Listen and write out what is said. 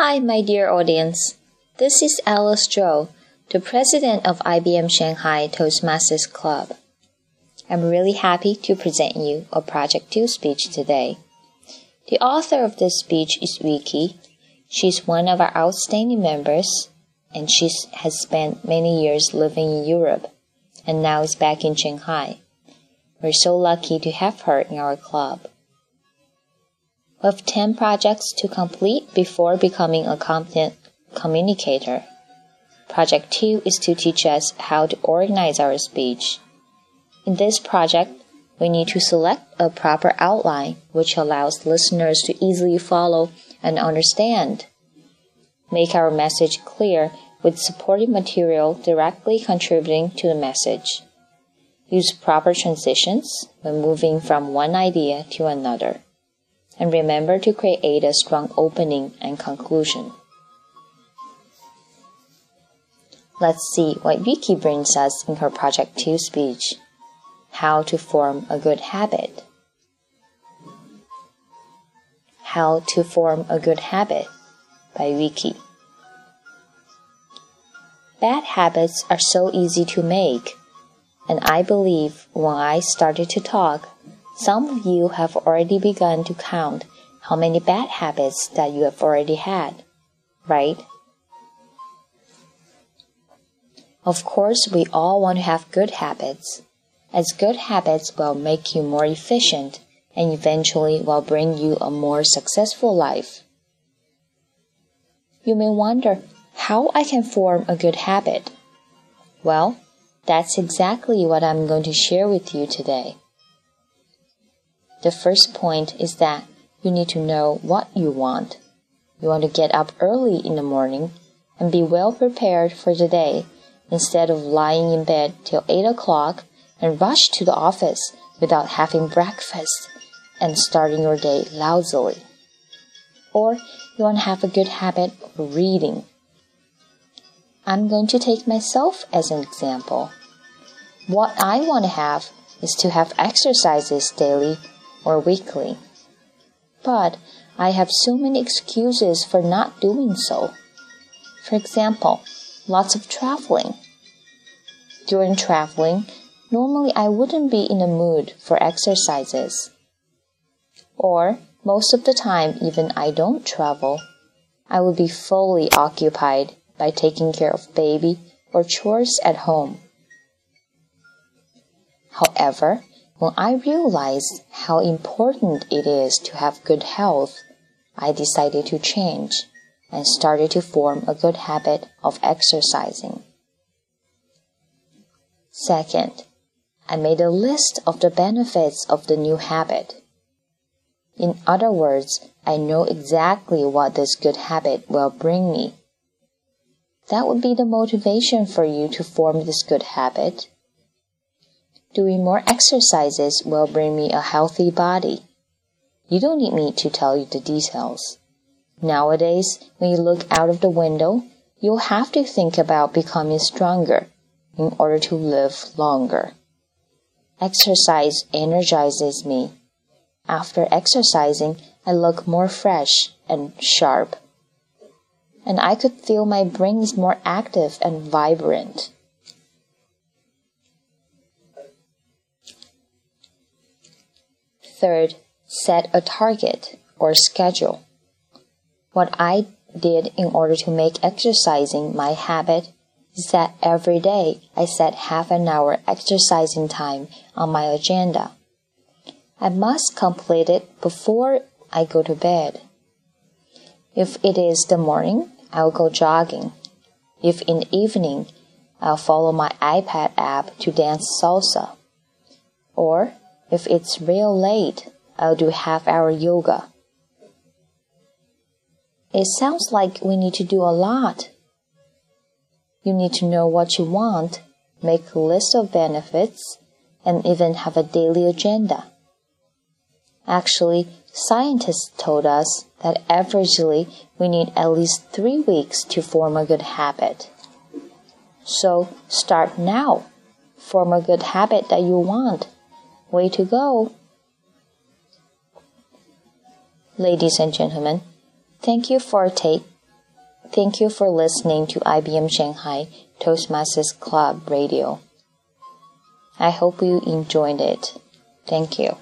Hi, my dear audience. This is Alice Zhou, the president of IBM Shanghai Toastmasters Club. I'm really happy to present you a Project 2 speech today. The author of this speech is Vicky. She's one of our outstanding members, and she has spent many years living in Europe and now is back in Shanghai. We're so lucky to have her in our club. We have 10 projects to complete before becoming a competent communicator. Project 2 is to teach us how to organize our speech. In this project, we need to select a proper outline which allows listeners to easily follow and understand. Make our message clear with supporting material directly contributing to the message. Use proper transitions when moving from one idea to another. And remember to create a strong opening and conclusion. Let's see what Vicky brings us in her Project 2 speech. How to form a good habit. How to form a good habit by Vicky. Bad habits are so easy to make, and I believe when I started to talk, some of you have already begun to count how many bad habits that you have already had, right? Of course, we all want to have good habits, as good habits will make you more efficient and eventually will bring you a more successful life. You may wonder how I can form a good habit. Well, that's exactly what I'm going to share with you today. The first point is that you need to know what you want. You want to get up early in the morning and be well prepared for the day instead of lying in bed till 8 o'clock and rush to the office without having breakfast and starting your day lousily. Or you want to have a good habit of reading. I'm going to take myself as an example. What I want to have is to have exercises daily or weekly. But I have so many excuses for not doing so. For example, lots of traveling. During traveling, normally I wouldn't be in the mood for exercises. Or most of the time, even I don't travel, I will be fully occupied by taking care of baby or chores at home. However, when I realized how important it is to have good health, I decided to change and started to form a good habit of exercising. Second, I made a list of the benefits of the new habit. In other words, I know exactly what this good habit will bring me that would be the motivation for you to form this good habit. Doing more exercises will bring me a healthy body. You don't need me to tell you the details. Nowadays, when you look out of the window, you'll have to think about becoming stronger in order to live longer. Exercise energizes me. After exercising, I look more fresh and sharp and I could feel my brain is more active and vibrant. Third, set a target or schedule. What I did in order to make exercising my habit is that every day I set half an hour exercising time on my agenda. I must complete it before I go to bed. If it is the morning, I'll go jogging. If in the evening, I'll follow my iPad app to dance salsa. Or if it's real late, I'll do half hour yoga. It sounds like we need to do a lot. You need to know what you want, make a list of benefits, and even have a daily agenda. Actually, scientists told us that averagely we need at least three weeks to form a good habit. So start now. Form a good habit that you want. Way to go. Ladies and gentlemen, thank you for take thank you for listening to IBM Shanghai Toastmasters Club Radio. I hope you enjoyed it. Thank you.